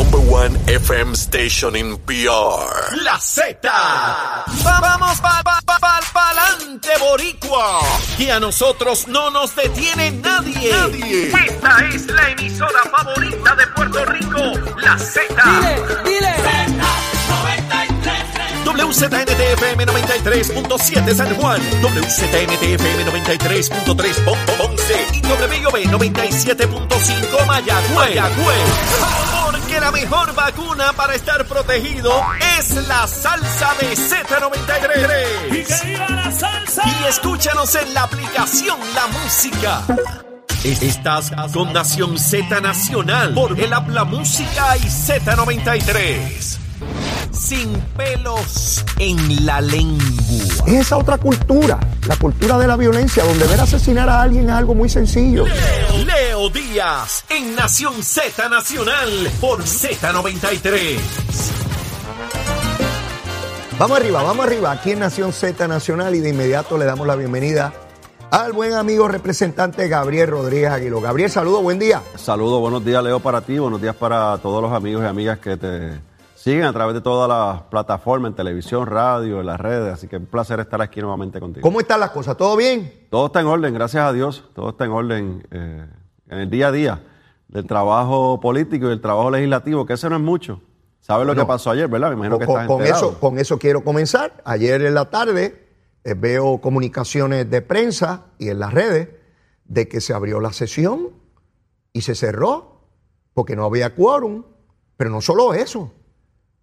number one FM station in PR. La Z. Vamos pa, pa, pa, pa, pa'lante, boricua. Que a nosotros no nos detiene nadie. Nadie. Esta es la emisora favorita de Puerto Rico. La Z. Dile, dile. WZNTFM 93.7 San Juan, WZNTFM 93.3 Pon- Pon- Ponce y WIOB 97.5 Mayagüez. Porque la mejor vacuna para estar protegido es la salsa de Z93. ¡Y que viva la salsa! Y escúchanos en la aplicación La Música. Estás con Nación Z Nacional por el app La Música y Z93. Sin pelos en la lengua. Es esa otra cultura, la cultura de la violencia, donde ver asesinar a alguien es algo muy sencillo. Leo, Leo Díaz en Nación Z Nacional por Z93. Vamos arriba, vamos arriba, aquí en Nación Z Nacional y de inmediato le damos la bienvenida al buen amigo representante Gabriel Rodríguez Aguiló. Gabriel, saludo, buen día. Saludos, buenos días Leo para ti, buenos días para todos los amigos y amigas que te siguen a través de todas las plataformas, en televisión, radio, en las redes, así que un placer estar aquí nuevamente contigo. ¿Cómo están las cosas? ¿Todo bien? Todo está en orden, gracias a Dios, todo está en orden eh, en el día a día del trabajo político y del trabajo legislativo, que ese no es mucho. ¿Sabes lo No. que pasó ayer, verdad? Me imagino que Con, estás con enterado. eso, con eso quiero comenzar. Ayer en la tarde eh, veo comunicaciones de prensa y en las redes de que se abrió la sesión y se cerró porque no había quórum. Pero no solo eso,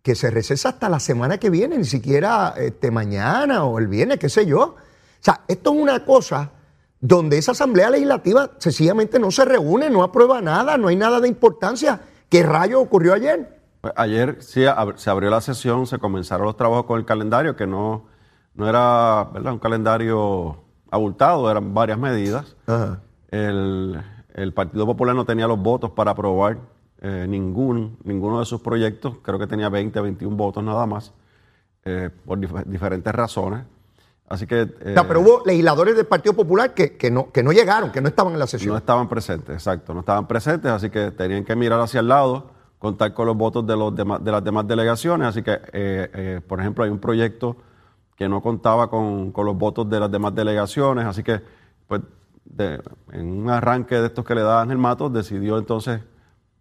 que se recesa hasta la semana que viene, ni siquiera este, mañana o el viernes, qué sé yo. O sea, esto es una cosa donde esa asamblea legislativa sencillamente no se reúne, no aprueba nada, no hay nada de importancia. ¿Qué rayo ocurrió ayer? Ayer sí se abrió la sesión, se comenzaron los trabajos con el calendario, que no, no era ¿verdad? un calendario abultado, eran varias medidas. Ajá. El, el Partido Popular no tenía los votos para aprobar eh, ningún, ninguno de sus proyectos, creo que tenía 20, 21 votos nada más, eh, por dif- diferentes razones. Así que eh, pero hubo legisladores del Partido Popular que, que no, que no llegaron, que no estaban en la sesión. no estaban presentes, exacto, no estaban presentes, así que tenían que mirar hacia el lado, contar con los votos de, los demás, de las demás delegaciones. Así que, eh, por ejemplo, hay un proyecto que no contaba con, con los votos de las demás delegaciones, así que, pues, de- en un arranque de estos que le da Ángel Matos, decidió entonces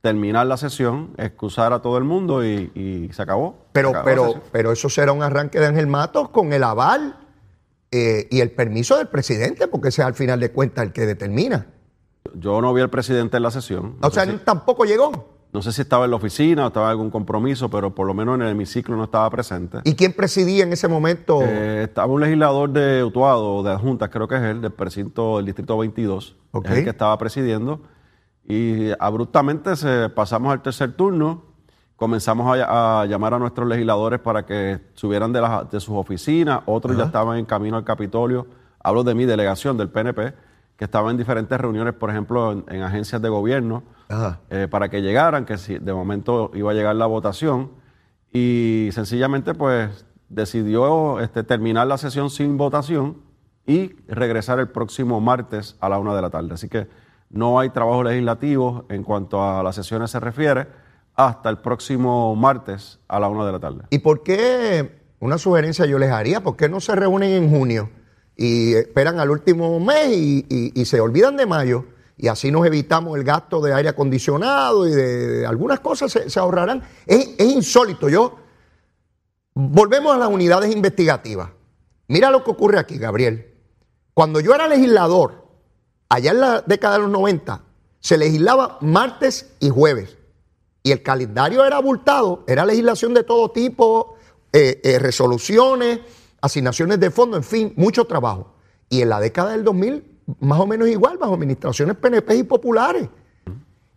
terminar la sesión, excusar a todo el mundo y, y se acabó. pero, Se acabó la pero, pero eso será un arranque de Ángel Matos con el aval eh, y el permiso del presidente, porque ese es al final de cuentas el que determina. Yo no vi al presidente en la sesión. no o sea, si- él tampoco llegó. no sé si estaba en la oficina o estaba en algún compromiso, pero por lo menos en el hemiciclo no estaba presente. ¿Y quién presidía en ese momento? Eh, estaba un legislador de Utuado, de Juntas, creo que es él, del precinto del distrito 22, Ok. es el que estaba presidiendo. Y abruptamente se, pasamos al tercer turno, comenzamos a, a llamar a nuestros legisladores para que subieran de, las- de sus oficinas, otros ya estaban en camino al Capitolio. Hablo de mi delegación del PNP, que estaba en diferentes reuniones, por ejemplo, en, en agencias de gobierno, eh, para que llegaran, que si de momento iba a llegar la votación. Y sencillamente, pues, decidió este, terminar la sesión sin votación y regresar el próximo martes a la una de la tarde. Así que no hay trabajo legislativo en cuanto a las sesiones se refiere hasta el próximo martes a la una de la tarde. ¿Y por qué, una sugerencia yo les haría, por qué no se reúnen en junio y esperan al último mes y, se olvidan de mayo? Y así nos evitamos el gasto de aire acondicionado y de, algunas cosas se, se ahorrarán. Es, es insólito. Yo, volvemos a las unidades investigativas. Mira lo que ocurre aquí, Gabriel. Cuando yo era legislador, allá en la década de los 90, se legislaba martes y jueves. Y el calendario era abultado, era legislación de todo tipo, eh, eh, resoluciones, asignaciones de fondos, en fin, mucho trabajo. Y en la década del 2000, más o menos igual, bajo administraciones PNP y populares.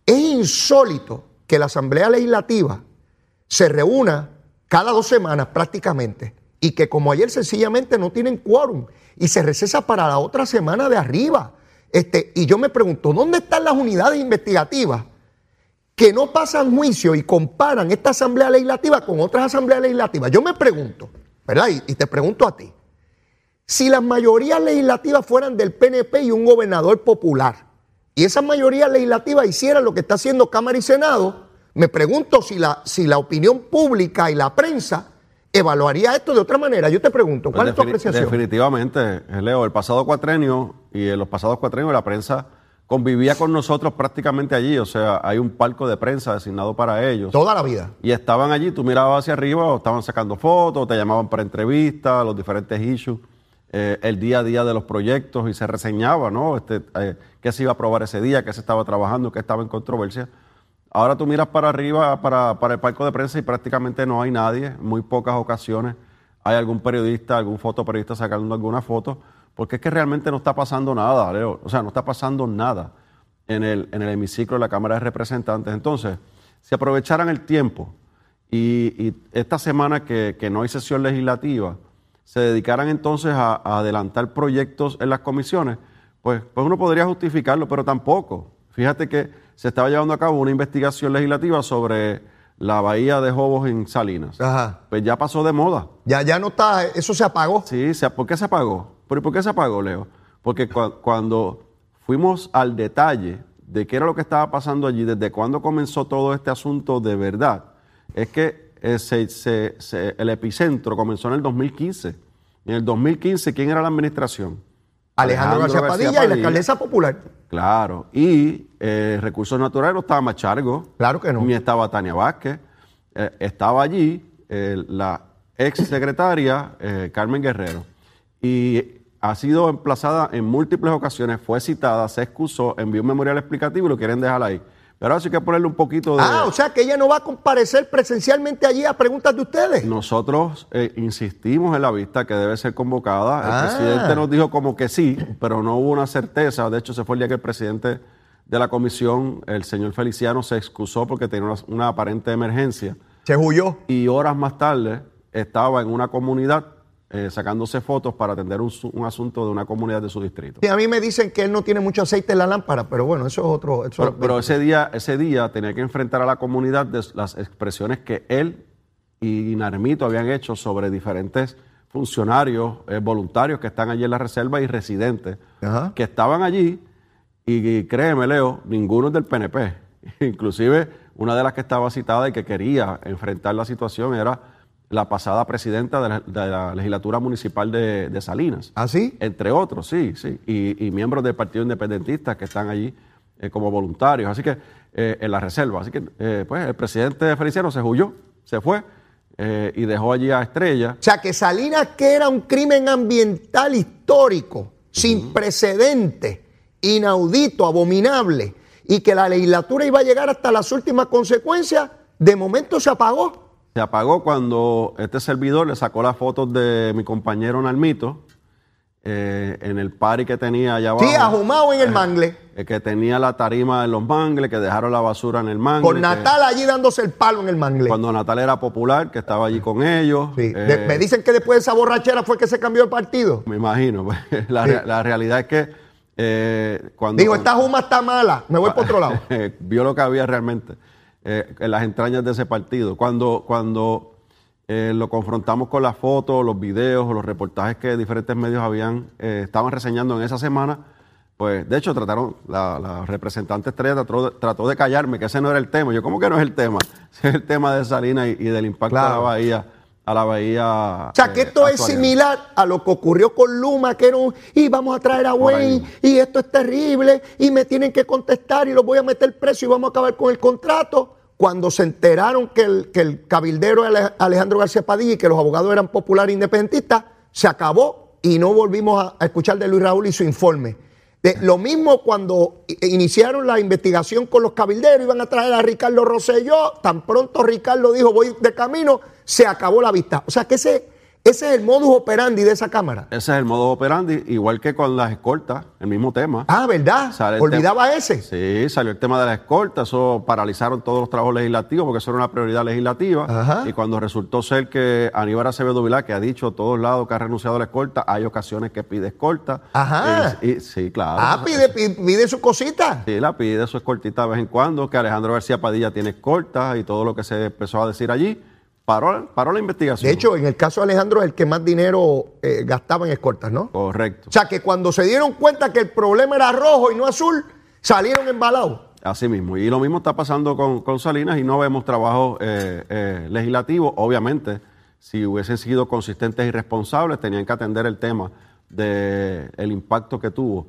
Es insólito que la Asamblea Legislativa se reúna cada dos semanas prácticamente y que como ayer sencillamente no tienen quórum y se recesa para la otra semana de arriba. Este, y yo me pregunto, ¿dónde están las unidades investigativas que no pasan juicio y comparan esta Asamblea Legislativa con otras Asambleas Legislativas? Yo me pregunto, ¿verdad? Y, te pregunto a ti, si las mayorías legislativas fueran del PNP y un gobernador popular, y esas mayorías legislativas hicieran lo que está haciendo Cámara y Senado, Me pregunto si la, si la opinión pública y la prensa evaluaría esto de otra manera. Yo te pregunto, ¿cuál Pues es tu apreciación? Definitivamente, eh, Leo, el pasado cuatrenio y en los pasados cuatrenios la prensa convivía con nosotros prácticamente allí, o sea, hay un palco de prensa designado para ellos. Toda la vida. Y estaban allí, tú mirabas hacia arriba, o estaban sacando fotos, te llamaban para entrevistas, los diferentes issues, eh, el día a día de los proyectos y se reseñaba, ¿no? Este, eh, qué se iba a aprobar ese día, qué se estaba trabajando, qué estaba en controversia. Ahora tú miras para arriba, para, para el palco de prensa y prácticamente no hay nadie, muy pocas ocasiones hay algún periodista, algún fotoperiodista sacando alguna foto, porque es que realmente no está pasando nada. O sea, no está pasando nada en el, en el hemiciclo de la Cámara de Representantes. Entonces, si aprovecharan el tiempo y, y esta semana que, que no hay sesión legislativa, se dedicaran entonces a, a adelantar proyectos en las comisiones, pues, pues uno podría justificarlo, pero tampoco. Fíjate que se estaba llevando a cabo una investigación legislativa sobre la bahía de Jobos en Salinas. Ajá. Pues ya pasó de moda. Ya, ya no está, eso se apagó. Sí, se- ¿por qué se apagó? ¿Pero por qué se apagó, Leo? Porque cua- cuando fuimos al detalle de qué era lo que estaba pasando allí, desde cuándo comenzó todo este asunto de verdad, es que eh, se- se- se- el epicentro comenzó en el 2015. En el 2015, ¿quién era la administración? Alejandro, García Padilla y la alcaldesa popular. Claro. Y eh, Recursos Naturales no estaba Machargo. Claro que no. Ni estaba Tania Vázquez. Eh, estaba allí eh, la ex secretaria Carmen Guerrero. Y ha sido emplazada en múltiples ocasiones, fue citada, se excusó, envió un memorial explicativo y lo quieren dejar ahí. Pero ahora sí hay que ponerle un poquito de... Ah, o sea que ella no va a comparecer presencialmente allí a preguntas de ustedes. Nosotros eh, insistimos en la vista que debe ser convocada. El Ah. presidente nos dijo como que sí, pero no hubo una certeza. De hecho, se fue el día que el presidente de la comisión, el señor Feliciano, se excusó porque tenía una, una aparente emergencia. Se huyó. Y horas más tarde estaba en una comunidad eh, sacándose fotos para atender un, su- un asunto de una comunidad de su distrito. Y a mí me dicen que él no tiene mucho aceite en la lámpara, pero bueno, eso es otro. eso Pero, es- pero ese día, ese día tenía que enfrentar a la comunidad de las expresiones que él y Narmito habían hecho sobre diferentes funcionarios eh, voluntarios que están allí en la reserva y residentes Ajá. que estaban allí y, y créeme, Leo, ninguno es del PNP. Inclusive una de las que estaba citada y que quería enfrentar la situación era la pasada presidenta de la, de la legislatura municipal de, de Salinas. ¿Ah, sí? Entre otros, sí, sí. Y, y miembros del Partido Independentista que están allí eh, como voluntarios. Así que eh, en la reserva. Así que, eh, pues, el presidente Feliciano se huyó, se fue y dejó allí a Estrella. O sea que Salinas, que era un crimen ambiental histórico, sin precedente, inaudito, abominable, y que la legislatura iba a llegar hasta las últimas consecuencias, de momento se apagó. Se apagó cuando este servidor le sacó las fotos de mi compañero Nalmito eh, en el party que tenía allá abajo. Sí, ahumado en el mangle, eh, que tenía la tarima en los mangles, que dejaron la basura en el mangle. con que- Natal allí dándose el palo en el mangle. Cuando Natal era popular, que estaba allí con ellos. Sí. eh, De- me dicen que después de esa borrachera fue que se cambió de partido. Me imagino. pues, la, Sí. rea- la realidad es que eh, cuando... Digo, esta juma está mala, me voy por otro lado. vio lo que había realmente eh, en las entrañas de ese partido. Cuando, cuando eh, lo confrontamos con las fotos, los videos o los reportajes que diferentes medios habían, eh, estaban reseñando en esa semana, pues de hecho trataron, la, la representante estrella trató de, trató de callarme que ese no era el tema. Yo, ¿cómo que no es el tema? Ese es el tema de Salinas y, y del impacto de la bahía, a la bahía. O sea, que eh, esto es similar a lo que ocurrió con Luma, que era un, y vamos a traer a Wayne, y esto es terrible, y me tienen que contestar, y los voy a meter preso, y vamos a acabar con el contrato. Cuando se enteraron que el, que el cabildero era Alejandro García Padilla y que los abogados eran populares independentistas, se acabó y no volvimos a, a escuchar de Luis Raúl y su informe. De- lo mismo cuando iniciaron la investigación con los cabilderos, iban a traer a Ricardo Rosselló, tan pronto Ricardo dijo voy de camino, se acabó la vista. O sea que ese, ese es el modus operandi de esa Cámara. Ese es el modo operandi, igual que con las escoltas, el mismo tema. Ah, ¿verdad? Olvidaba ese. Sí, salió el tema de la escolta, eso paralizaron todos los trabajos legislativos porque eso era una prioridad legislativa. Ajá. Y cuando resultó ser que Aníbal Acevedo Vilá, que ha dicho a todos lados que ha renunciado a la escolta, hay ocasiones que pide escolta. Ajá. Y- y- sí, claro. Ah, pide, pide, pide su cosita. Sí, la pide su escoltita de vez en cuando, que Alejandro García Padilla tiene escolta y todo lo que se empezó a decir allí. Paró, paró la investigación. De hecho, en el caso de Alejandro es el que más dinero eh, gastaba en escoltas, ¿no? Correcto. O sea que cuando se dieron cuenta que el problema era rojo y no azul, salieron embalados. Así mismo. Y lo mismo está pasando con, con Salinas y no vemos trabajo eh, eh, legislativo. Obviamente, si hubiesen sido consistentes y responsables, tenían que atender el tema del el impacto que tuvo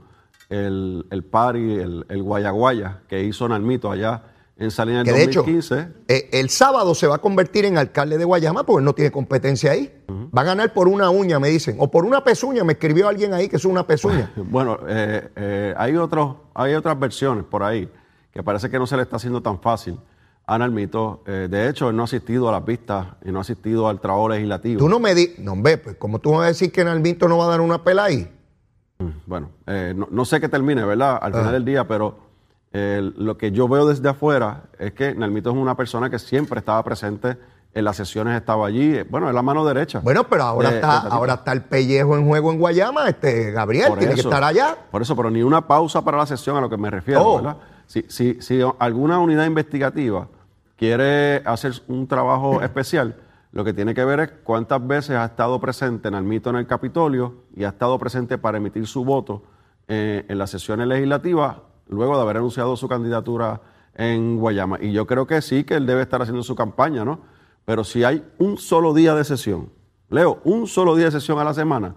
el, el party, el, el guayaguaya que hizo Nalmito allá en Salinas Que en hecho, 2015. eh, el sábado se va a convertir en alcalde de Guayama porque no tiene competencia ahí. Va a ganar por una uña, me dicen. O por una pezuña, me escribió alguien ahí que es una pezuña. Bueno, eh, eh, hay, otros, hay otras versiones por ahí que parece que no se le está haciendo tan fácil a Nalmito. Eh, de hecho, él no ha asistido a las vistas y no ha asistido al trabajo legislativo. Tú no me di, no, hombre, pues como tú vas a decir que Nalmito no va a dar una pela ahí. Bueno, eh, no, no sé qué termine, ¿verdad? Al final del día, pero eh, lo que yo veo desde afuera es que Nalmito es una persona que siempre estaba presente en las sesiones, estaba allí. eh, Bueno, es la mano derecha. Bueno, pero ahora de- está, ahora está el pellejo en juego en Guayama, este Gabriel Por tiene que estar allá. Por eso, pero ni una pausa para la sesión a lo que me refiero, Oh. ¿verdad? Si, si, si alguna unidad investigativa quiere hacer un trabajo especial, lo que tiene que ver es cuántas veces ha estado presente Nalmito en el Capitolio y ha estado presente para emitir su voto eh, en las sesiones legislativas, luego de haber anunciado su candidatura en Guayama. Y yo creo que sí, que él debe estar haciendo su campaña, ¿no? Pero si hay un solo día de sesión, Leo, un solo día de sesión a la semana,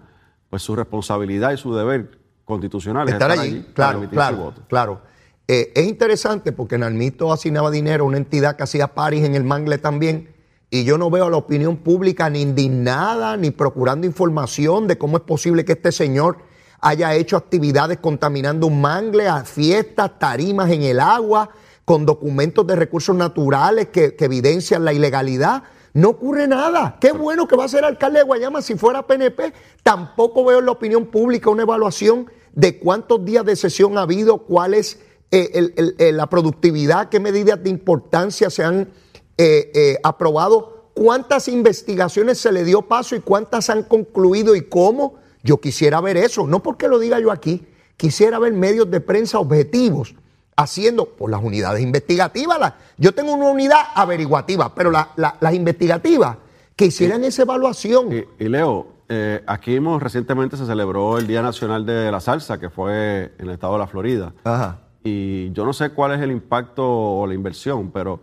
pues su responsabilidad y su deber constitucional es estar estar allí, allí para claro, su claro, voto. claro. Eh, es interesante porque Nalmito asignaba dinero a una entidad que hacía paris en el Mangle también, y yo no veo a la opinión pública ni indignada ni procurando información de cómo es posible que este señor haya hecho actividades contaminando un mangle, a fiestas, tarimas en el agua, con documentos de recursos naturales que, evidencian la ilegalidad. No ocurre nada. Qué bueno que va a ser alcalde de Guayama si fuera PNP. Tampoco veo en la opinión pública una evaluación de cuántos días de sesión ha habido, cuál es eh, el- la productividad, qué medidas de importancia se han eh, eh, aprobado, cuántas investigaciones se le dio paso y cuántas han concluido y cómo. Yo quisiera ver eso, no porque lo diga yo aquí, quisiera ver medios de prensa objetivos haciendo por las unidades investigativas. la- yo tengo una unidad averiguativa, pero la- la- las investigativas que hicieran esa evaluación. Y, y Leo, eh, aquí hemos, recientemente se celebró el Día Nacional de la Salsa, que fue en el estado de la Florida. Ajá. Y yo no sé cuál es el impacto o la inversión, pero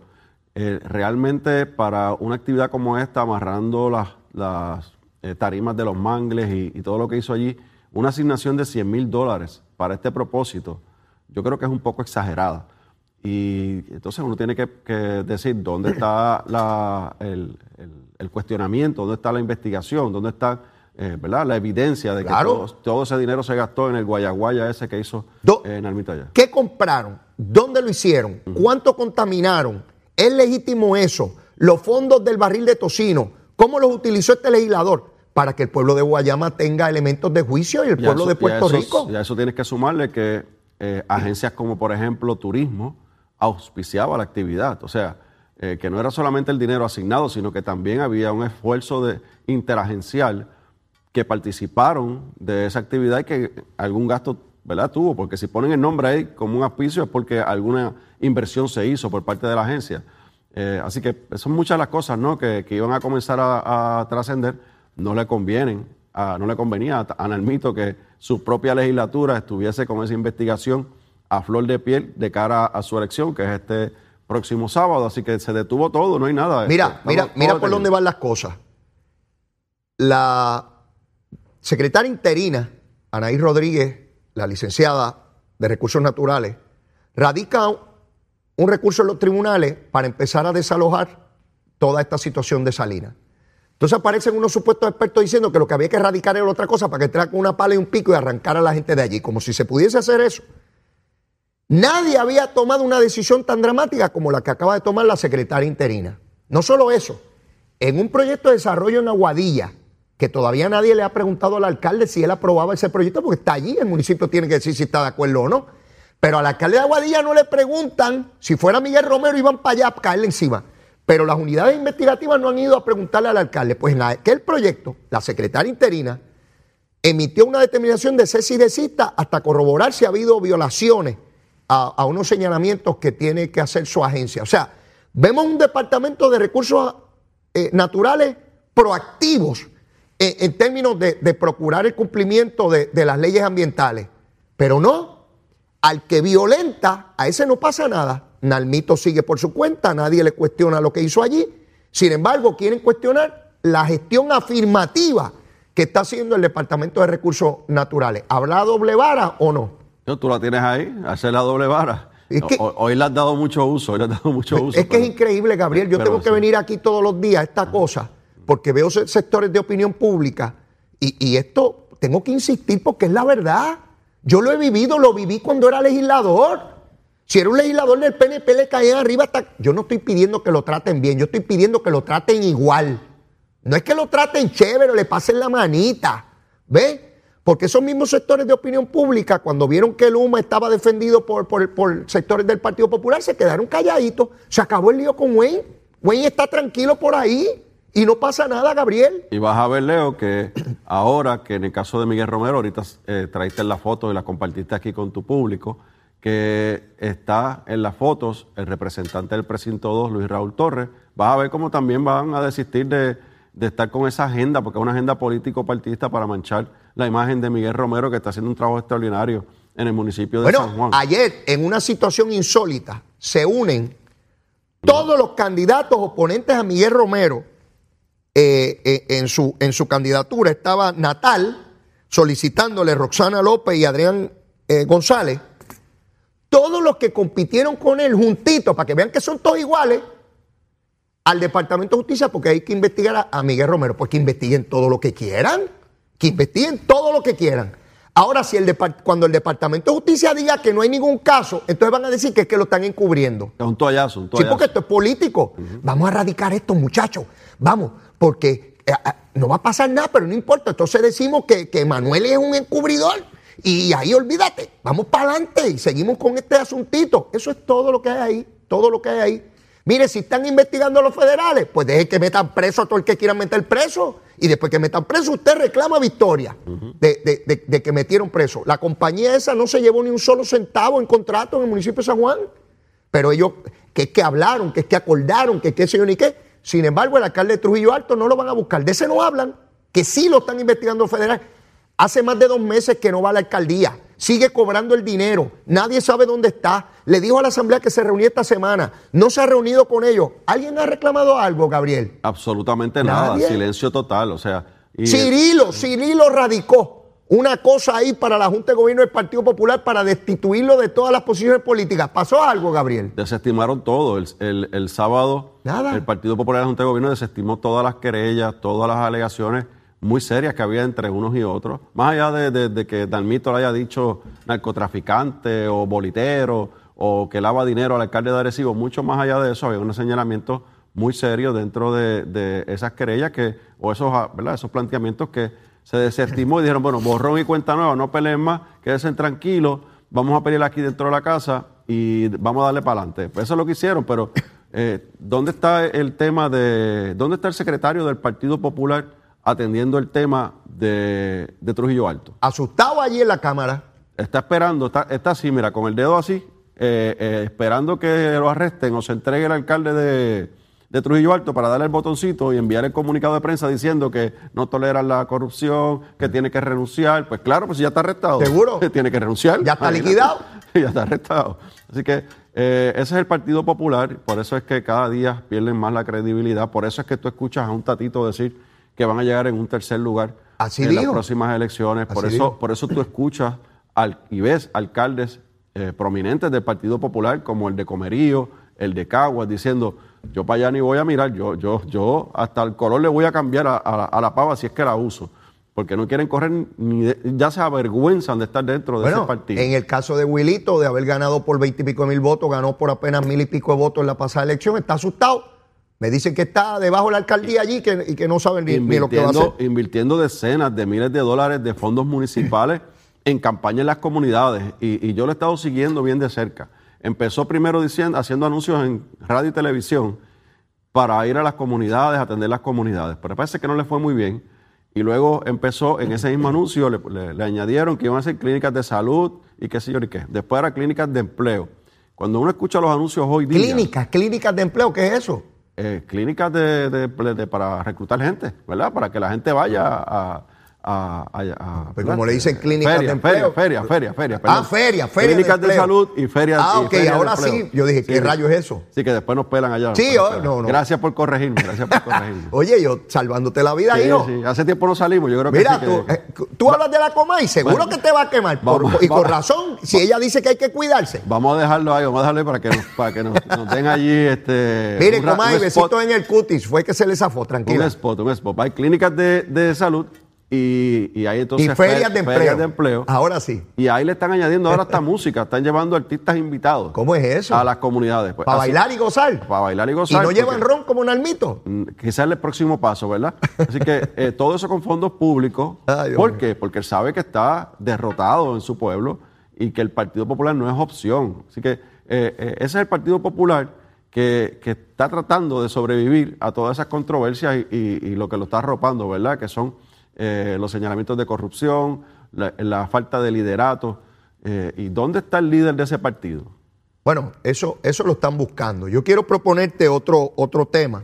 eh, realmente para una actividad como esta, amarrando las, las, eh, tarimas de los mangles y, y todo lo que hizo allí, una asignación de 100 mil dólares para este propósito, yo creo que es un poco exagerada. Y entonces uno tiene que, que decir dónde está la- el, el- el cuestionamiento, dónde está la investigación, dónde está eh, ¿verdad? la evidencia de Claro. que todo, todo ese dinero se gastó en el guayaguaya ese que hizo eh, en Almitaya. ¿Qué compraron? ¿Dónde lo hicieron? ¿Cuánto contaminaron? ¿Es legítimo eso? Los fondos del barril de tocino, ¿cómo los utilizó este legislador? Para que el pueblo de Guayama tenga elementos de juicio y el Y pueblo eso- de y a Puerto eso- Rico. Y a eso tienes que sumarle que eh, agencias como, por ejemplo, Turismo auspiciaba la actividad. O sea, eh, que no era solamente el dinero asignado, sino que también había un esfuerzo de interagencial que participaron de esa actividad y que algún gasto ¿verdad? tuvo, porque si ponen el nombre ahí como un auspicio es porque alguna inversión se hizo por parte de la agencia. Eh, así que son muchas las cosas ¿no? que, que iban a comenzar a, a trascender, no le convienen, a- no le convenía a, Nalmito que su propia legislatura estuviese con esa investigación a flor de piel de cara a su elección, que es este próximo sábado, así que se detuvo todo, no hay nada. Mira, Estamos mira, todo mira por dónde van las cosas. La secretaria interina, Anaí Rodríguez, la licenciada de Recursos Naturales, radica un recurso en los tribunales para empezar a desalojar toda esta situación de Salinas. Entonces aparecen unos supuestos expertos diciendo que lo que había que erradicar era otra cosa para que entrara con una pala y un pico y arrancar a la gente de allí, como si se pudiese hacer eso. Nadie había tomado una decisión tan dramática como la que acaba de tomar la secretaria interina. No solo eso, en un proyecto de desarrollo en Aguadilla, que todavía nadie le ha preguntado al alcalde si él aprobaba ese proyecto, porque está allí, el municipio tiene que decir si está de acuerdo o no. Pero al alcalde de Aguadilla no le preguntan, si fuera Miguel Romero iban para allá a caerle encima. Pero las unidades investigativas no han ido a preguntarle al alcalde. Pues en aquel proyecto, la secretaria interina emitió una determinación de cese y desista hasta corroborar si ha habido violaciones a, unos señalamientos que tiene que hacer su agencia. O sea, vemos un departamento de recursos eh, naturales proactivos en, en términos de, procurar el cumplimiento de las leyes ambientales. Pero no, al que violenta, a ese no pasa nada. Nalmito sigue por su cuenta, nadie le cuestiona lo que hizo allí. Sin embargo, quieren cuestionar la gestión afirmativa que está haciendo el Departamento de Recursos Naturales. ¿Habrá doble vara o no? No, tú la tienes ahí, hacer la doble vara. Es que- Hoy, hoy le has dado mucho uso, hoy le has dado mucho uso. es que es increíble, Gabriel. Yo tengo que sí. venir aquí todos los días a esta cosa, porque veo se- sectores de opinión pública y, y esto tengo que insistir porque es la verdad. Yo lo he vivido, lo viví cuando era legislador. Si era un legislador del PNP, le caían arriba hasta. Yo no estoy pidiendo que lo traten bien, yo estoy pidiendo que lo traten igual. No es que lo traten chévere, le pasen la manita. ¿Ves? Porque esos mismos sectores de opinión pública, cuando vieron que Luma estaba defendido por sectores del Partido Popular, se quedaron calladitos. Se acabó el lío con Wayne. Wayne está tranquilo por ahí y no pasa nada, Gabriel. Y vas a ver, Leo, que ahora que en el caso de Miguel Romero, ahorita eh, traíste la foto y la compartiste aquí con tu público, que está en las fotos el representante del precinto 2, Luis Raúl Torres, vas a ver cómo también van a desistir de, de estar con esa agenda, porque es una agenda político-partidista para manchar la imagen de Miguel Romero, que está haciendo un trabajo extraordinario en el municipio de San Juan. ayer, en una situación insólita, se unen todos los candidatos oponentes a Miguel Romero. eh, eh, en, su, en su candidatura estaba Natal solicitándole Roxana López y Adrián eh, González. Todos los que compitieron con él juntitos, para que vean que son todos iguales, al Departamento de Justicia, porque hay que investigar a, a Miguel Romero. Pues que investiguen todo lo que quieran. Que investiguen todo lo que quieran. Ahora, si el cuando el Departamento de Justicia diga que no hay ningún caso, entonces van a decir que es que lo están encubriendo. Es un toallazo, un Sí, toallazo. porque esto es político. Vamos a erradicar esto, muchachos. Vamos, porque eh, eh, no va a pasar nada, pero no importa. Entonces decimos que, que Manuel es un encubridor. Y ahí olvídate, vamos para adelante y seguimos con este asuntito. Eso es todo lo que hay ahí, todo lo que hay ahí. Mire, si están investigando a los federales, pues dejen que metan preso a todo el que quieran meter preso. Y después que metan preso, usted reclama victoria de, de- de- que metieron preso. La compañía esa no se llevó ni un solo centavo en contrato en el municipio de San Juan. Pero ellos, que es que hablaron, que es que acordaron, que es que yo ni qué. Sin embargo, el alcalde de Trujillo Alto no lo van a buscar. De ese no hablan, que sí lo están investigando los federales. Hace más de dos meses que no va a la alcaldía. Sigue cobrando el dinero. Nadie sabe dónde está. Le dijo a la asamblea que se reunía esta semana. No se ha reunido con ellos. ¿Alguien ha reclamado algo, Gabriel? Absolutamente nada, Nadie. silencio total, o sea... y- Cirilo, Cirilo radicó una cosa ahí para la Junta de Gobierno del Partido Popular para destituirlo de todas las posiciones políticas. ¿Pasó algo, Gabriel? Desestimaron todo. El, el- el sábado, Nada. el Partido Popular de la Junta de Gobierno desestimó todas las querellas, todas las alegaciones muy serias que había entre unos y otros. Más allá de, que Dalmito le haya dicho narcotraficante o bolitero o que lava dinero al alcalde de Arecibo, mucho más allá de eso, había unos señalamientos muy serios dentro de, esas querellas que, o esos, ah, esos planteamientos que se desestimó y dijeron, bueno, borrón y cuenta nueva, no peleen más, quédense tranquilos, vamos a pelear aquí dentro de la casa y vamos a darle para adelante. Eso es lo que hicieron, pero eh, ¿dónde está el tema de, dónde está el secretario del Partido Popular atendiendo el tema de, de Trujillo Alto? Asustado allí en la Cámara. Está esperando, está, está así, mira, con el dedo así, eh, eh, esperando que lo arresten o se entregue el alcalde de, de Trujillo Alto para darle el botoncito y enviar el comunicado de prensa diciendo que no toleran la corrupción, que tiene que renunciar. Pues claro, pues ya está arrestado. ¿Seguro? tiene que renunciar. ¿Ya está liquidado? ya está arrestado. Así que eh, ese es el Partido Popular, por eso es que cada día pierden más la credibilidad, por eso es que tú escuchas a un tatito decir que van a llegar en un tercer lugar Así en las próximas elecciones. Por eso, por eso tú escuchas al- y ves alcaldes eh, prominentes del Partido Popular, como el de Comerío, el de Caguas, diciendo, yo para allá ni voy a mirar, yo, yo, yo hasta el color le voy a cambiar a, a la- a la pava si es que la uso. Porque no quieren correr, ni de- ya se avergüenzan de estar dentro de Bueno, ese partido. en el caso de Wilito, de haber ganado por veinte y pico de mil votos, ganó por apenas mil y pico de votos en la pasada elección, está asustado. Me dicen que está debajo de la alcaldía allí que- y que no saben ni, ni lo que va a hacer. invirtiendo, invirtiendo decenas de miles de dólares de fondos municipales en campaña en las comunidades. Y, y yo lo he estado siguiendo bien de cerca. Empezó primero diciendo, haciendo anuncios en radio y televisión para ir a las comunidades, atender las comunidades. Pero parece que no le fue muy bien. Y luego empezó, en ese mismo anuncio, le, le- le añadieron que iban a ser clínicas de salud y qué sé yo ni qué. Después era clínicas de empleo. Cuando uno escucha los anuncios hoy día... Clínicas, clínicas de empleo, ¿qué es eso? Eh, clínicas de, de- de- para reclutar gente, ¿verdad? Para que la gente vaya a, a, a- a- Pues como le dicen clínicas feria, de empleo. Feria, feria, feria, feria. Ah, feria, feria Clínicas de, salud y ferias. Ah, y ok, ahora sí. Yo dije, ¿qué rayo es eso? Sí, que después nos pelan allá. Sí, oh, no, no. Gracias por corregirme, gracias por corregirme. Oye, yo salvándote la vida, Sí, hijo. sí, Hace tiempo no salimos, yo creo que Mira, sí tú, que- eh, tú hablas de la coma y seguro Bueno, que te va a quemar. por- vamos, y con vamos. razón, si ella dice que hay que cuidarse. Vamos a dejarlo ahí, vamos a dejarlo ahí para que nos, para que nos, nos den allí este. Mire, un un besitos spot, en el cutis. Fue que se le zafó, un tranquila. spot, un spot. Hay clínicas de salud y, y hay entonces y ferias fe- de empleo. de empleo. Ahora sí. Y ahí le están añadiendo ahora hasta música, están llevando artistas invitados ¿Cómo es eso? a las comunidades. Pues, Para así- bailar y gozar. Para bailar y Y gozar. no porque- llevan ron como Nalmito. Mm, Quizás el próximo paso, ¿verdad? Así que eh, todo eso con fondos públicos. Ay, ¿Por qué? Porque él sabe que está derrotado en su pueblo y que el Partido Popular no es opción. Así que eh, eh, ese es el Partido Popular que, que está tratando de sobrevivir a todas esas controversias y, y- y lo que lo está arropando, ¿verdad? Que son eh, los señalamientos de corrupción, la, falta de liderato. eh, ¿Y dónde está el líder de ese partido? Bueno, eso, eso lo están buscando. Yo quiero proponerte otro, otro tema.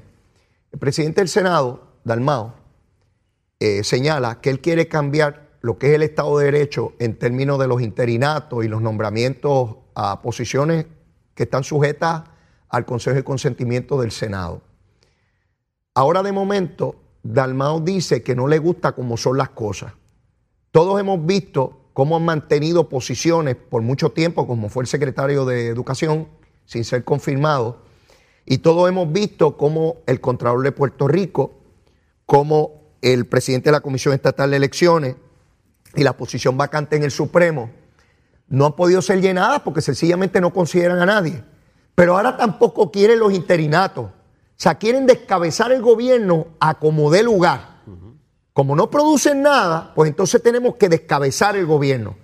El presidente del Senado, Dalmao, eh, señala que él quiere cambiar lo que es el Estado de Derecho en términos de los interinatos y los nombramientos a posiciones que están sujetas al Consejo de Consentimiento del Senado. Ahora de momento, Dalmao dice que no le gusta cómo son las cosas. Todos hemos visto cómo han mantenido posiciones por mucho tiempo, como fue el secretario de Educación, sin ser confirmado. Y todos hemos visto cómo el Contralor de Puerto Rico, como el presidente de la Comisión Estatal de Elecciones y la posición vacante en el Supremo, no han podido ser llenadas porque sencillamente no consideran a nadie. Pero ahora tampoco quieren los interinatos. Sea, quieren descabezar el gobierno a como dé lugar. Como no producen nada, pues entonces tenemos que descabezar el gobierno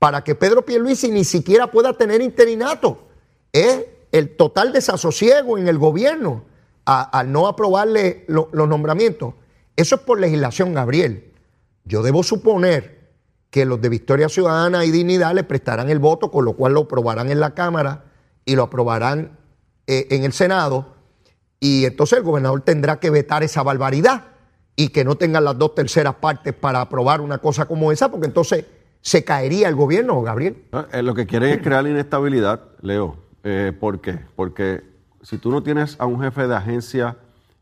para que Pedro Pierluisi ni siquiera pueda tener interinato. Es el total desasosiego en el gobierno al no aprobarle lo- los nombramientos. Eso es por legislación, Gabriel. Yo debo suponer que los de Victoria Ciudadana y Dignidad le prestarán el voto, con lo cual lo aprobarán en la Cámara y lo aprobarán eh, en el Senado. Y entonces el gobernador tendrá que vetar esa barbaridad y que no tengan las dos terceras partes para aprobar una cosa como esa, porque entonces se caería el gobierno, Gabriel. Eh, Lo que quieren es crear inestabilidad, Leo. Eh, ¿Por qué? Porque si tú no tienes a un jefe de agencia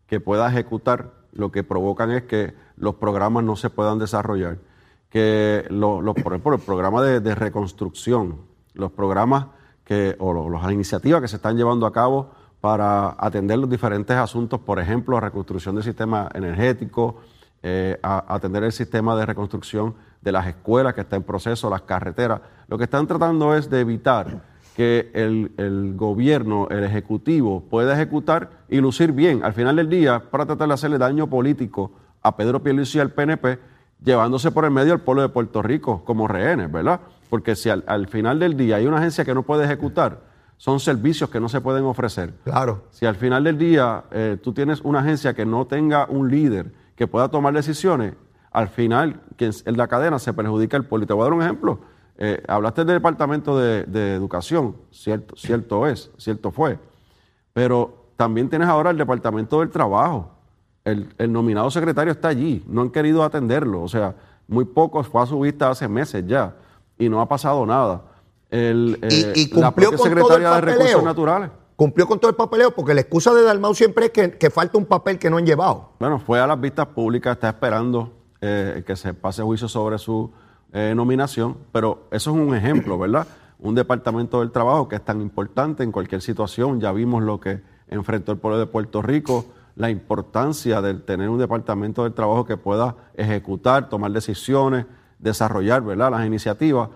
que pueda ejecutar, lo que provocan es que los programas no se puedan desarrollar. Que lo- por ejemplo, el programa de, de reconstrucción, los programas que, o lo- las iniciativas que se están llevando a cabo para atender los diferentes asuntos, por ejemplo, reconstrucción del sistema energético, eh, atender el sistema de reconstrucción de las escuelas que está en proceso, las carreteras. Lo que están tratando es de evitar que el, gobierno, el ejecutivo, pueda ejecutar y lucir bien al final del día para tratar de hacerle daño político a Pedro Pierluisi y al PNP, llevándose por el medio al pueblo de Puerto Rico como rehenes, ¿verdad? Porque si al final del día hay una agencia que no puede ejecutar, son servicios que no se pueden ofrecer. Claro. Si al final del día eh, tú tienes una agencia que no tenga un líder que pueda tomar decisiones, al final quien en la cadena se perjudica el pueblo. Y te voy a dar un ejemplo. Eh, hablaste del Departamento de, de Educación, cierto, cierto es, cierto fue, pero también tienes ahora el Departamento del Trabajo. El, el nominado secretario está allí, no han querido atenderlo, o sea, muy poco fue a su vista hace meses ya y no ha pasado nada. El, Y, eh, y la cumplió propia con todo el secretaria de papeleo. Recursos Naturales. Cumplió con todo el papeleo, porque la excusa de Dalmau siempre es que, que falta un papel que no han llevado. Bueno, fue a las vistas públicas, está esperando eh, que se pase juicio sobre su eh, nominación, pero eso es un ejemplo, ¿verdad? Un departamento del trabajo que es tan importante en cualquier situación. Ya vimos lo que enfrentó el pueblo de Puerto Rico, la importancia de tener un departamento del trabajo que pueda ejecutar, tomar decisiones, desarrollar, ¿verdad? Las iniciativas.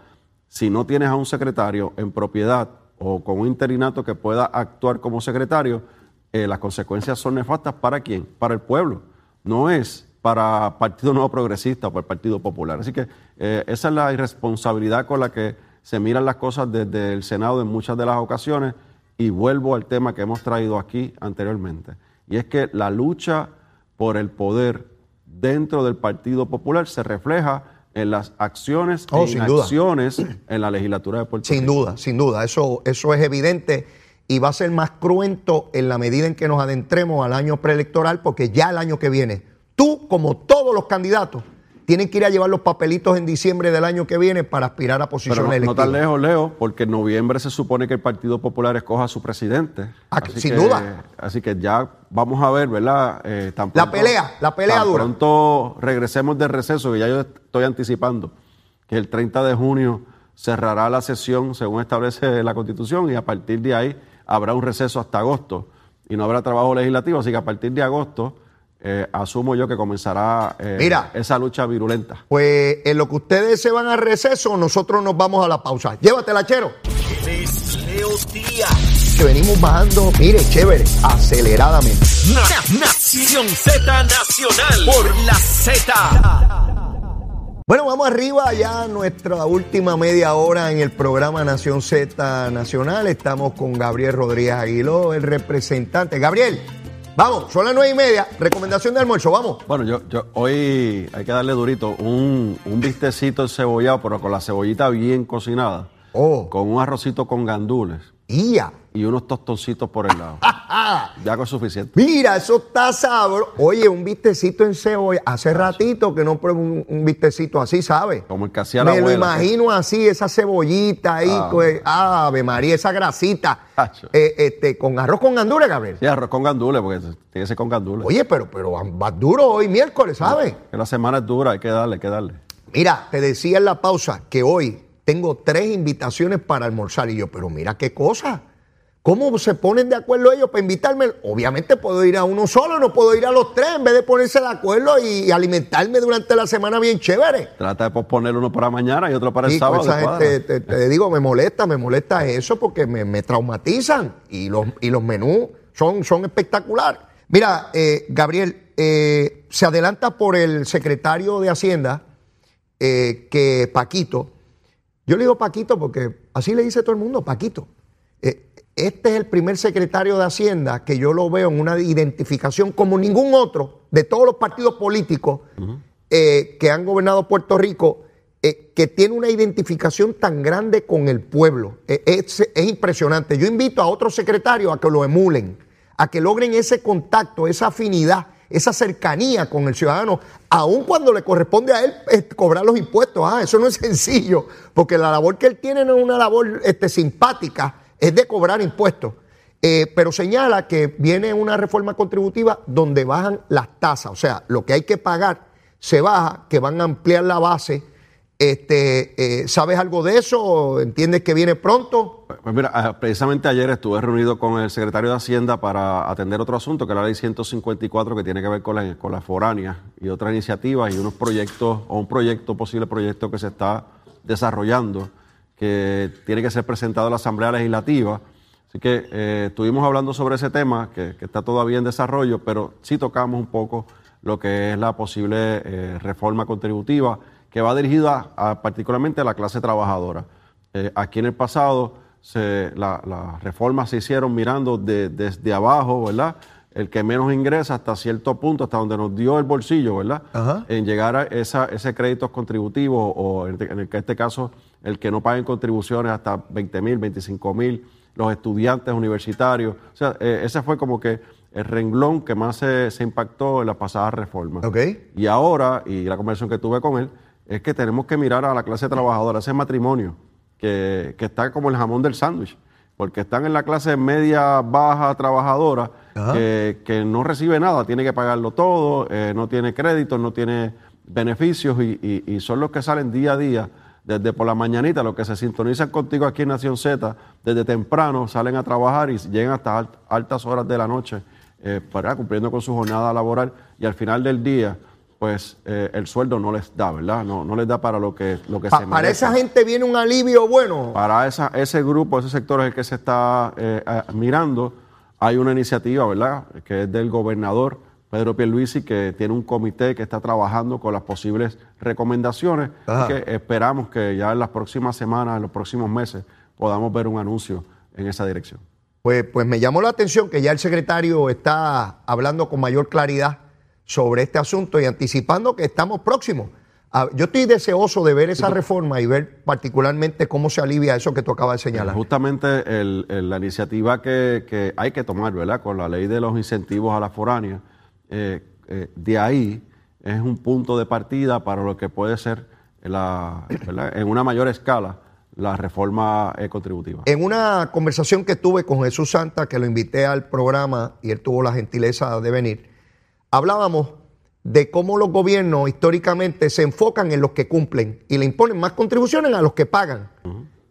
Si no tienes a un secretario en propiedad o con un interinato que pueda actuar como secretario, eh, las consecuencias son nefastas para quién? Para el pueblo. No es para Partido Nuevo Progresista o para el Partido Popular. Así que eh, esa es la irresponsabilidad con la que se miran las cosas desde el Senado en muchas de las ocasiones. Y vuelvo al tema que hemos traído aquí anteriormente. Y es que la lucha por el poder dentro del Partido Popular se refleja en las acciones Oh, e sin inacciones en la legislatura de Puerto Sin Rico. duda, sin duda. Eso, eso es evidente y va a ser más cruento en la medida en que nos adentremos al año preelectoral, porque ya el año que viene, tú, como todos los candidatos, tienen que ir a llevar los papelitos en diciembre del año que viene para aspirar a Pero posiciones no, no electivas. tan lejos, Leo, porque en noviembre se supone que el Partido Popular escoja a su presidente. Ah, Así sin que- duda. Así que ya vamos a ver, ¿verdad? Eh, tan La pelea, la pelea tan dura. pronto regresemos de receso, que ya yo estoy anticipando que el 30 de junio cerrará la sesión según establece la Constitución y a partir de ahí habrá un receso hasta agosto y no habrá trabajo legislativo, así que a partir de agosto eh, asumo yo que comenzará eh, Mira. esa lucha virulenta. Pues en lo que ustedes se van a receso, nosotros nos vamos a la pausa. Llévatela, Chero. Que venimos bajando, mire, chévere, aceleradamente. Na- Nación Z Nacional por la Z. Bueno, vamos arriba ya a nuestra última media hora en el programa Nación Z Nacional. Estamos con Gabriel Rodríguez Aguiló, el representante. Gabriel, vamos, son las nueve y media. Recomendación de almuerzo, vamos. Bueno, yo, yo hoy hay que darle durito un, un bistecito cebollado, pero con la cebollita bien cocinada, Oh, con un arrocito con gandules ¡Ia! y unos tostoncitos por el lado. ya con suficiente. Mira, eso está sabroso. Oye, un vistecito en cebolla. Hace ratito que no pruebo un, un vistecito así, ¿sabes? Como el que hacía la Me lo imagino así, esa cebollita ahí, Ah. pues, ave María, esa grasita. Eh, este, con arroz con gandules, Gabriel. Sí, arroz con gandules, porque tiene que ser con gandules. Oye, pero, pero va duro hoy, miércoles, ¿sabes? Que la semana es dura, hay que darle, hay que darle. Mira, te decía en la pausa que hoy tengo tres invitaciones para almorzar. Y yo, pero mira qué cosa. ¿Cómo se ponen de acuerdo ellos para invitarme? Obviamente puedo ir a uno solo, no puedo ir a los tres en vez de ponerse de acuerdo y alimentarme durante la semana bien chévere. Trata de posponer uno para mañana y otro para el Sí, sábado. esa gente, te, te digo, me molesta, me molesta eso porque me, me traumatizan y los, y los menús son, son espectaculares. Mira, eh, Gabriel, eh, se adelanta por el secretario de Hacienda eh, que Paquito, yo le digo Paquito porque así le dice todo el mundo, Paquito. Este es el primer secretario de Hacienda que yo lo veo en una identificación como ningún otro de todos los partidos políticos eh, que han gobernado Puerto Rico, eh, que tiene una identificación tan grande con el pueblo. Eh, es, es impresionante. Yo invito a otros secretarios a que lo emulen, a que logren ese contacto, esa afinidad, esa cercanía con el ciudadano, aun cuando le corresponde a él eh, cobrar los impuestos. Ah, eso no es sencillo, porque la labor que él tiene no es una labor este, simpática, es de cobrar impuestos. Eh, pero señala que viene una reforma contributiva donde bajan las tasas, o sea, lo que hay que pagar se baja, que van a ampliar la base. Este, eh, ¿Sabes algo de eso? ¿Entiendes que viene pronto? Pues mira, ah, precisamente ayer estuve reunido con el secretario de Hacienda para atender otro asunto, que es la ley 154, que tiene que ver con la, con la foránea y otras iniciativas y unos proyectos, o un proyecto, posible proyecto que se está desarrollando, que tiene que ser presentado a la Asamblea Legislativa. Así que eh, estuvimos hablando sobre ese tema, que, que está todavía en desarrollo, pero sí tocamos un poco lo que es la posible eh, reforma contributiva, que va dirigida a, particularmente a la clase trabajadora. Eh, aquí en el pasado se- la- las reformas se hicieron mirando de- desde abajo, ¿verdad? El que menos ingresa hasta cierto punto, hasta donde nos dio el bolsillo, ¿verdad? Ajá. En llegar a esa, ese crédito contributivo o en, este caso el que no paguen contribuciones hasta 20 mil, 25 mil, los estudiantes universitarios. O sea, eh, ese fue como que el renglón que más se, se impactó en la pasada reforma. Ok. Y ahora, y la conversación que tuve con él, es que tenemos que mirar a la clase trabajadora, ese matrimonio, que, que está como el jamón del sándwich, porque están en la clase media, baja, trabajadora, que, que no recibe nada, tiene que pagarlo todo, eh, no tiene créditos, no tiene beneficios, y, y- y son los que salen día a día, desde por la mañanita, los que se sintonizan contigo aquí en Nación Z, desde temprano salen a trabajar y llegan hasta alt- altas horas de la noche, eh, para, cumpliendo con su jornada laboral, y al final del día, pues eh, el sueldo no les da, ¿verdad? No, no les da para lo que, lo que Pa- se para merece. esa gente viene un alivio bueno. Para esa, ese grupo, ese sector es el que se está eh, eh, mirando. Hay una iniciativa, ¿verdad?, que es del gobernador Pedro Pierluisi, que tiene un comité que está trabajando con las posibles recomendaciones. Ajá. que esperamos que ya en las próximas semanas, en los próximos meses, podamos ver un anuncio en esa dirección. Pues, pues me llamó la atención que ya el secretario está hablando con mayor claridad sobre este asunto y anticipando que estamos próximos. Ah, yo estoy deseoso de ver esa reforma y ver particularmente cómo se alivia eso que tú acabas de señalar. Justamente el- el- la iniciativa que, que hay que tomar, ¿verdad? Con la ley de los incentivos a la foránea, eh, eh, de ahí es un punto de partida para lo que puede ser la, en una mayor escala la reforma eh, contributiva. En una conversación que tuve con Jesús Santa, que lo invité al programa y él tuvo la gentileza de venir, hablábamos de cómo los gobiernos históricamente se enfocan en los que cumplen y le imponen más contribuciones a los que pagan.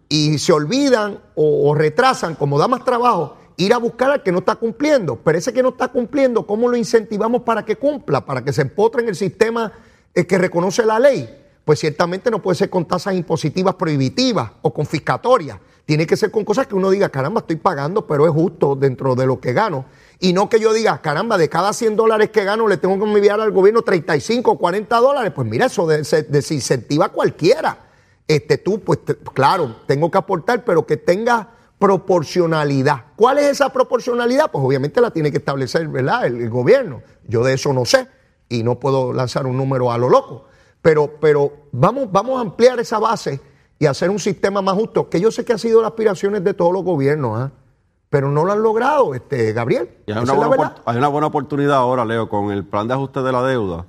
Y se olvidan o, retrasan, como da más trabajo, ir a buscar al que no está cumpliendo. Pero ese que no está cumpliendo, ¿cómo lo incentivamos para que cumpla? Para que se empotre en el sistema eh, que reconoce la ley. Pues ciertamente no puede ser con tasas impositivas prohibitivas o confiscatorias. Tiene que ser con cosas que uno diga, caramba, estoy pagando, pero es justo dentro de lo que gano. Y no que yo diga, caramba, de cada 100 dólares que gano le tengo que enviar al gobierno 35 o 40 dólares. Pues mira, eso desincentiva a cualquiera. Este, tú, pues claro, tengo que aportar, pero que tenga proporcionalidad. ¿Cuál es esa proporcionalidad? Pues obviamente la tiene que establecer ¿verdad? El, gobierno. Yo de eso no sé y no puedo lanzar un número a lo loco. Pero, pero vamos, vamos a ampliar esa base y hacer un sistema más justo, que yo sé que ha sido las aspiraciones de todos los gobiernos. ¿ah? pero no lo han logrado, este, Gabriel. hay, una buena hay, una buena oportunidad ahora, Leo, con el plan de ajuste de la deuda.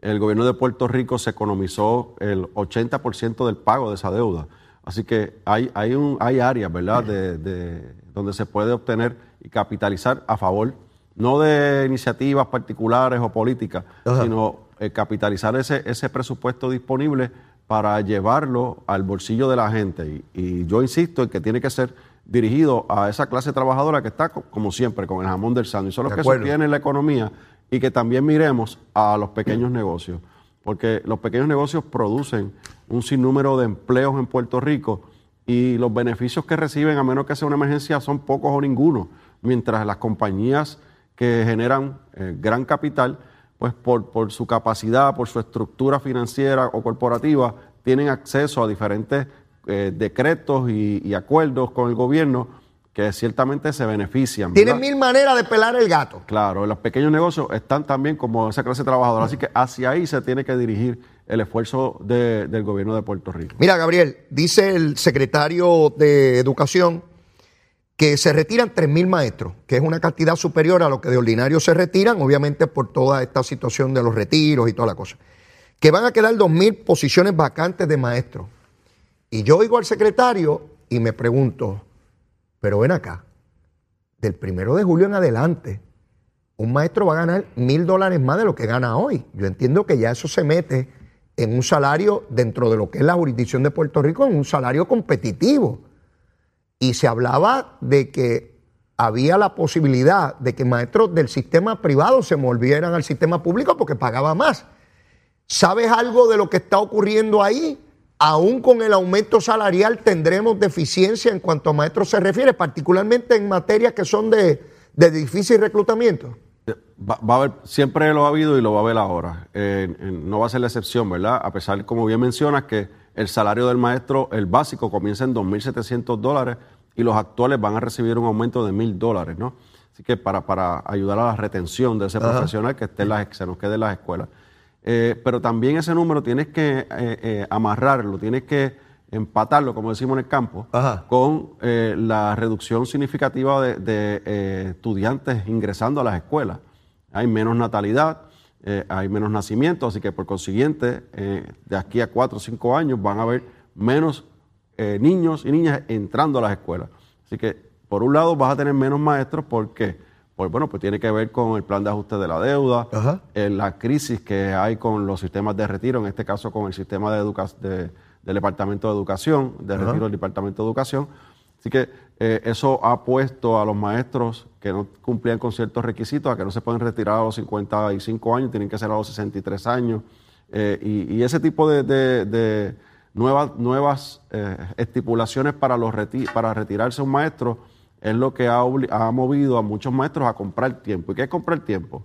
El gobierno de Puerto Rico se economizó el 80% del pago de esa deuda. Así que hay, hay, un, hay áreas, ¿verdad?, de, donde se puede obtener y capitalizar a favor, no de iniciativas particulares o políticas, sino eh, capitalizar ese, ese presupuesto disponible para llevarlo al bolsillo de la gente. y yo insisto en que tiene que ser dirigido a esa clase trabajadora que está, como siempre, con el jamón del sándwich. Son los que sostienen la economía y que también miremos a los pequeños negocios, porque los pequeños negocios producen un sinnúmero de empleos en Puerto Rico y los beneficios que reciben, a menos que sea una emergencia, son pocos o ninguno, mientras las compañías que generan eh, gran capital, pues por, su capacidad, por su estructura financiera o corporativa, tienen acceso a diferentes eh, decretos y, acuerdos con el gobierno que ciertamente se benefician. Tienen mil maneras de pelar el gato. Claro, los pequeños negocios están también como esa clase trabajadora, así que hacia ahí se tiene que dirigir el esfuerzo del gobierno de Puerto Rico. Mira, Gabriel, dice el secretario de Educación que se retiran mil maestros, que es una cantidad superior a lo que de ordinario se retiran, obviamente por toda esta situación de los retiros y toda la cosa. Que van a quedar mil posiciones vacantes de maestros. Y yo oigo al secretario y me pregunto, pero ven acá, del primero de julio en adelante, un maestro va a ganar mil dólares más de lo que gana hoy. Yo entiendo que ya eso se mete en un salario dentro de lo que es la jurisdicción de Puerto Rico, en un salario competitivo. Y se hablaba de que había la posibilidad de que maestros del sistema privado se volvieran al sistema público porque pagaba más. ¿Sabes algo de lo que está ocurriendo ahí? Aún con el aumento salarial tendremos deficiencia en cuanto a maestros se refiere, particularmente en materias que son de, difícil reclutamiento. Va, a haber, siempre lo ha habido y lo va a haber ahora. Eh, no va a ser la excepción, ¿verdad? A pesar, como bien mencionas, que el salario del maestro, el básico, comienza en 2.700 dólares y los actuales van a recibir un aumento de 1.000 dólares, ¿no? Así que para, para ayudar a la retención de ese profesional que esté en las, se nos quede en las escuelas. Eh, pero también ese número tienes que eh, eh, amarrarlo, tienes que empatarlo, como decimos en el campo, con la reducción significativa de, estudiantes ingresando a las escuelas. Hay menos natalidad, hay menos nacimientos, así que por consiguiente, de aquí a cuatro o cinco años van a haber menos niños y niñas entrando a las escuelas. Así que, por un lado, vas a tener menos maestros porque pues bueno, pues tiene que ver con el plan de ajuste de la deuda, eh, la crisis que hay con los sistemas de retiro, en este caso con el sistema de, del Departamento de Educación, de retiro del Departamento de Educación. Así que eh, eso ha puesto a los maestros que no cumplían con ciertos requisitos a que no se pueden retirar a los 55 años, tienen que ser a los 63 años. Eh, y, ese tipo de, nuevas, nuevas estipulaciones para, los para retirarse un maestro es lo que ha, movido a muchos maestros a comprar tiempo. ¿Y qué es comprar tiempo?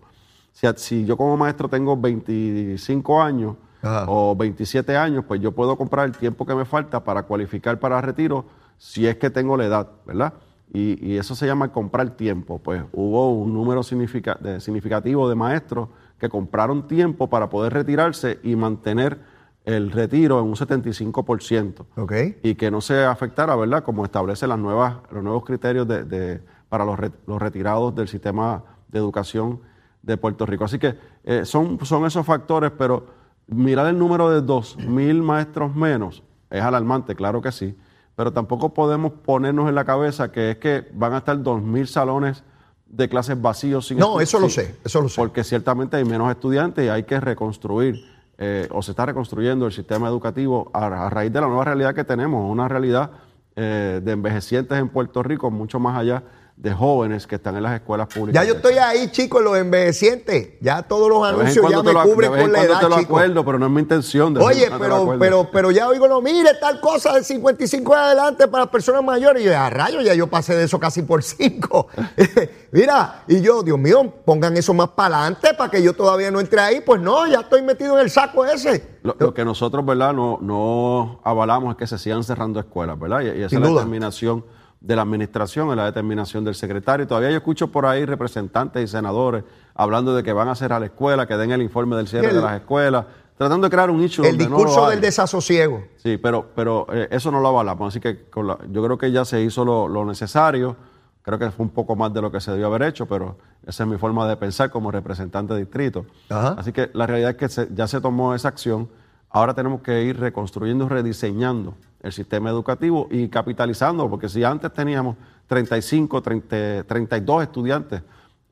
Si, si yo como maestro tengo 25 años o 27 años, pues yo puedo comprar el tiempo que me falta para cualificar para retiro si es que tengo la edad, ¿verdad? Y, eso se llama comprar tiempo. Pues hubo un número significativo de maestros que compraron tiempo para poder retirarse y mantener el retiro en un 75%. Okay. Y que no se afectara, ¿verdad? Como establece las nuevas, los nuevos criterios de, para los, retirados del sistema de educación de Puerto Rico. Así que eh, son, son esos factores, pero mirar el número de 2.000 maestros menos es alarmante, claro que sí, pero tampoco podemos ponernos en la cabeza que es que van a estar 2.000 salones de clases vacíos sin No, eso lo sé, eso lo sé. Porque ciertamente hay menos estudiantes y hay que reconstruir, eh, o se está reconstruyendo el sistema educativo a, raíz de la nueva realidad que tenemos, una realidad eh, de envejecientes en Puerto Rico, mucho más allá de jóvenes que están en las escuelas públicas. Ya yo estoy ahí, chicos, los envejecientes. Ya todos los anuncios ya me cubren con la edad, te lo acuerdo, pero no es mi intención. de Oye, pero, pero, pero ya oigo, no, mire, tal cosa de 55 en adelante para las personas mayores. Y yo, a rayos, ya yo pasé de eso casi por 5. Mira, y yo, Dios mío, pongan eso más para adelante para que yo todavía no entre ahí. Pues no, ya estoy metido en el saco ese. Lo, lo que nosotros, ¿verdad?, no, no avalamos es que se sigan cerrando escuelas, ¿verdad? Y, y esa Sin es la duda. determinación de la administración, es la determinación del secretario. Todavía yo escucho por ahí representantes y senadores hablando de que van a cerrar la escuela, que den el informe del cierre El- de las escuelas, tratando de crear un nicho El no discurso lo del desasosiego. Sí, pero, pero eh, eso no lo avalamos. Así que con la- yo creo que ya se hizo lo, lo necesario. Creo que fue un poco más de lo que se debió haber hecho, pero esa es mi forma de pensar como representante de distrito. Ajá. Así que la realidad es que se- ya se tomó esa acción. Ahora tenemos que ir reconstruyendo, rediseñando el sistema educativo y capitalizando, porque si antes teníamos 35, 30, 32 estudiantes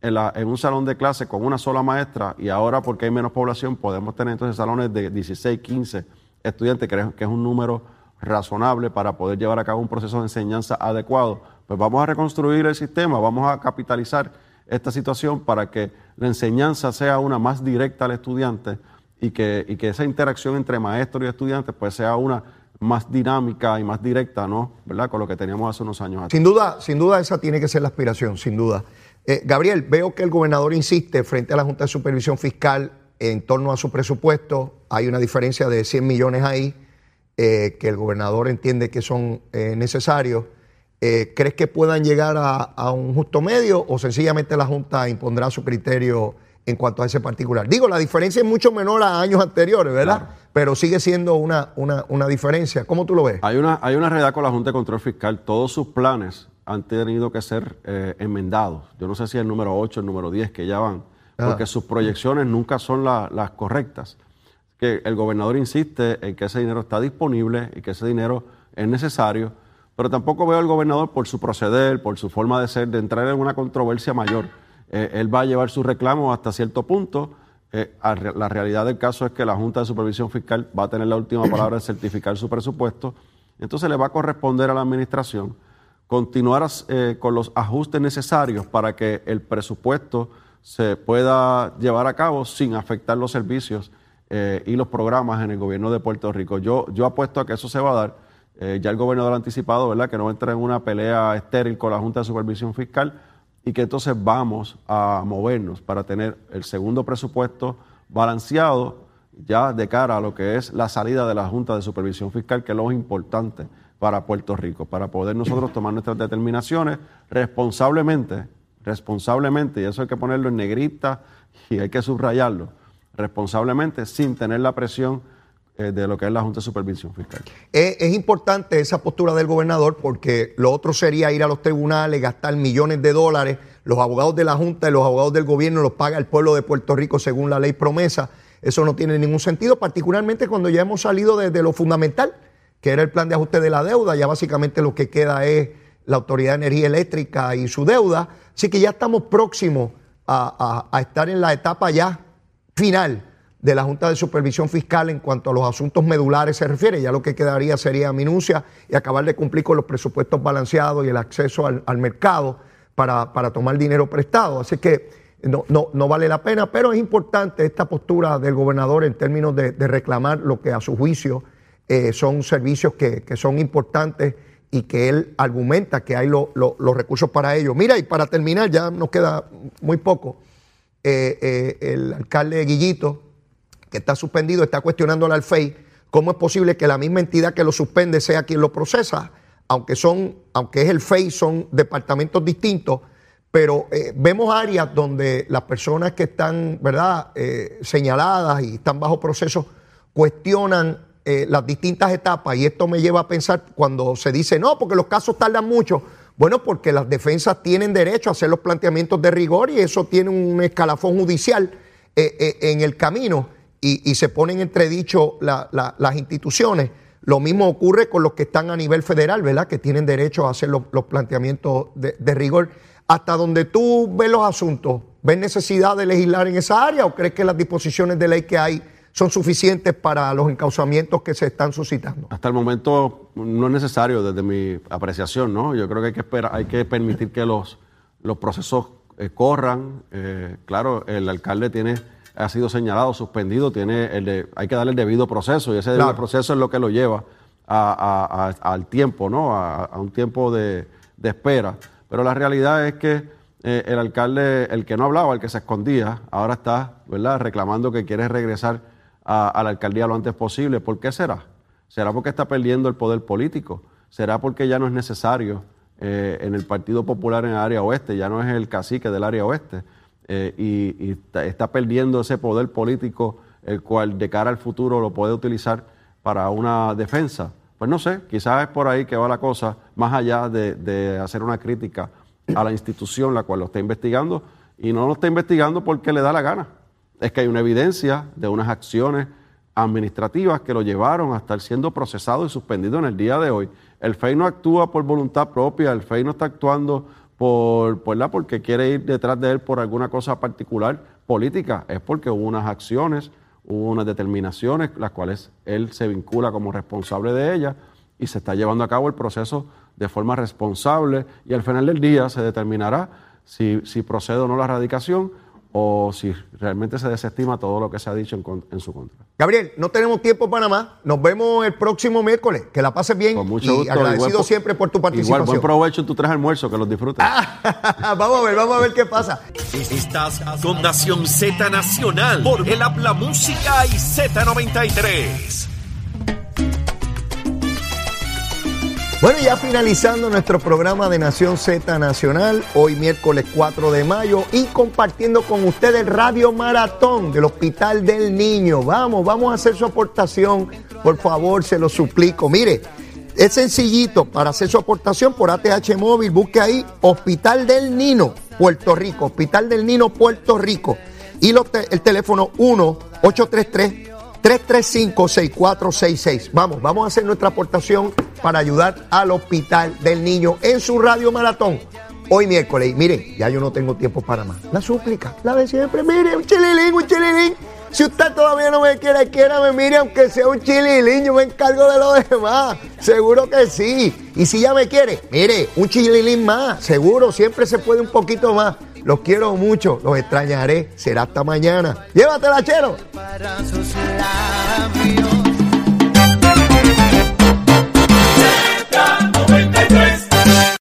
en, en un salón de clase con una sola maestra y ahora porque hay menos población podemos tener entonces salones de 16, 15 estudiantes, que es- que es un número razonable para poder llevar a cabo un proceso de enseñanza adecuado, pues vamos a reconstruir el sistema, vamos a capitalizar esta situación para que la enseñanza sea una más directa al estudiante y que, y que esa interacción entre maestros y estudiantes pues sea una más dinámica y más directa, ¿no? ¿Verdad? Con lo que teníamos hace unos años atrás. Sin duda, sin duda esa tiene que ser la aspiración, sin duda. Eh, Gabriel, veo que el gobernador insiste frente a la Junta de Supervisión Fiscal en torno a su presupuesto. Hay una diferencia de 100 millones ahí eh, que el gobernador entiende que son eh, necesarios. ¿Crees que puedan llegar a un justo medio o sencillamente la Junta impondrá su criterio en cuanto a ese particular? Digo, la diferencia es mucho menor a años anteriores, ¿verdad? Pero sigue siendo una, una, una diferencia. ¿Cómo tú lo ves? Hay una, hay una realidad con la Junta de Control Fiscal. Todos sus planes han tenido que ser eh, enmendados. Yo no sé si el número 8, el número 10 que ya van, porque sus proyecciones nunca son la- las correctas. Que el gobernador insiste en que ese dinero está disponible y que ese dinero es necesario, pero tampoco veo al gobernador por su proceder, por su forma de ser, de entrar en una controversia mayor. Eh, él va a llevar su reclamo hasta cierto punto. Eh, a la realidad del caso es que la Junta de Supervisión Fiscal va a tener la última palabra de certificar su presupuesto. Entonces le va a corresponder a la administración continuar eh, con los ajustes necesarios para que el presupuesto se pueda llevar a cabo sin afectar los servicios eh, y los programas en el gobierno de Puerto Rico. Yo, yo apuesto a que eso se va a dar. Eh, ya el gobernador ha anticipado, ¿verdad?, que no va a entrar en una pelea estéril con la Junta de Supervisión Fiscal y que entonces vamos a movernos para tener el segundo presupuesto balanceado ya de cara a lo que es la salida de la Junta de Supervisión Fiscal, que es lo importante para Puerto Rico, para poder nosotros tomar nuestras determinaciones responsablemente, responsablemente, y eso hay que ponerlo en negrita y hay que subrayarlo, responsablemente, sin tener la presión de lo que es la Junta de Supervisión Fiscal. Es, importante esa postura del gobernador porque lo otro sería ir a los tribunales, gastar millones de dólares. Los abogados de la Junta y los abogados del gobierno los paga el pueblo de Puerto Rico según la ley promesa. Eso no tiene ningún sentido, particularmente cuando ya hemos salido de, de lo fundamental, que era el plan de ajuste de la deuda. Ya básicamente lo que queda es la Autoridad de Energía Eléctrica y su deuda. Así que ya estamos próximos a estar en la etapa ya final de la Junta de Supervisión Fiscal en cuanto a los asuntos medulares se refiere. Ya lo que quedaría sería minucia y acabar de cumplir con los presupuestos balanceados y el acceso al, al mercado para, para tomar dinero prestado. Así que no, no, no vale la pena, pero es importante esta postura del gobernador en términos de, de reclamar lo que a su juicio eh, son servicios que, que son importantes y que él argumenta que hay lo- lo- los recursos para ello. Mira, y para terminar, ya nos queda muy poco, eh, eh, el alcalde Guillito, que está suspendido, está cuestionando al FEI cómo es posible que la misma entidad que lo suspende sea quien lo procesa, aunque son, aunque es el FEI, son departamentos distintos, pero eh, vemos áreas donde las personas que están, ¿verdad?, eh, señaladas y están bajo proceso cuestionan eh, las distintas etapas y esto me lleva a pensar cuando se dice, no, porque los casos tardan mucho, Bueno, porque las defensas tienen derecho a hacer los planteamientos de rigor y eso tiene un escalafón judicial en el camino y, se ponen entredicho las instituciones. Lo mismo ocurre con los que están a nivel federal, ¿verdad? Que tienen derecho a hacer los, planteamientos de, rigor. Hasta donde tú ves los asuntos, ¿ves necesidad de legislar en esa área o crees que las disposiciones de ley que hay son suficientes para los encauzamientos que se están suscitando? Hasta el momento no es necesario desde mi apreciación, ¿no? Yo creo que hay que, esperar, hay que permitir que los, los procesos eh, corran. Eh, claro, el alcalde tiene ha sido señalado, suspendido, tiene el de, hay que darle el debido proceso y ese debido proceso es lo que lo lleva al tiempo, ¿no? A, un tiempo de, espera. Pero la realidad es que eh, el alcalde, el que no hablaba, el que se escondía, ahora está, ¿verdad?, reclamando que quiere regresar a, la alcaldía lo antes posible. ¿Por qué será? ¿Será porque está perdiendo el poder político? ¿Será porque ya no es necesario eh, en el Partido Popular en el área oeste? Ya no es el cacique del área oeste. Eh, y, está, perdiendo ese poder político, el cual de cara al futuro lo puede utilizar para una defensa. Pues no sé, quizás es por ahí que va la cosa, más allá de, de hacer una crítica a la institución la cual lo está investigando, y no lo está investigando porque le da la gana es que hay una evidencia de unas acciones administrativas que lo llevaron a estar siendo procesado y suspendido en el día de hoy. El FEI no actúa por voluntad propia, el FEI no está actuando por, la, porque quiere ir detrás de él por alguna cosa particular política, es porque hubo unas acciones, hubo unas determinaciones, las cuales él se vincula como responsable de ellas y se está llevando a cabo el proceso de forma responsable y al final del día se determinará si, si procede o no la erradicación o si realmente se desestima todo lo que se ha dicho en, su contra. Gabriel, no tenemos tiempo para más. Nos vemos el próximo miércoles. Que la pases bien. Con mucho y agradecido siempre por tu participación. Igual, buen provecho en tu tres almuerzos, que los disfrutes. vamos a ver, vamos a ver qué pasa. Estás con Nación Z Nacional por el Habla Música y Z93. Bueno, ya finalizando nuestro programa de Nación Z Nacional, hoy miércoles 4 de mayo, y compartiendo con ustedes el Radio Maratón del Hospital del Niño. Vamos, vamos a hacer su aportación, por favor, se lo suplico. Mire, es sencillito para hacer su aportación por ATH Móvil, busque ahí Hospital del Nino, Puerto Rico, Hospital del Nino, Puerto Rico. Y el teléfono 1 833 335-6466. Vamos, vamos a hacer nuestra aportación para ayudar al Hospital del Niño en su radio maratón. Hoy miércoles, mire, ya yo no tengo tiempo para más. La súplica, la de siempre, mire, un chililín, un chililín. Si usted todavía no me quiere, me mire, aunque sea un chililín, yo me encargo de lo demás. Seguro que sí. Y si ya me quiere, mire, un chililín más. Seguro, siempre se puede un poquito más. Los quiero mucho, los extrañaré. Será hasta mañana. Llévatela, chero.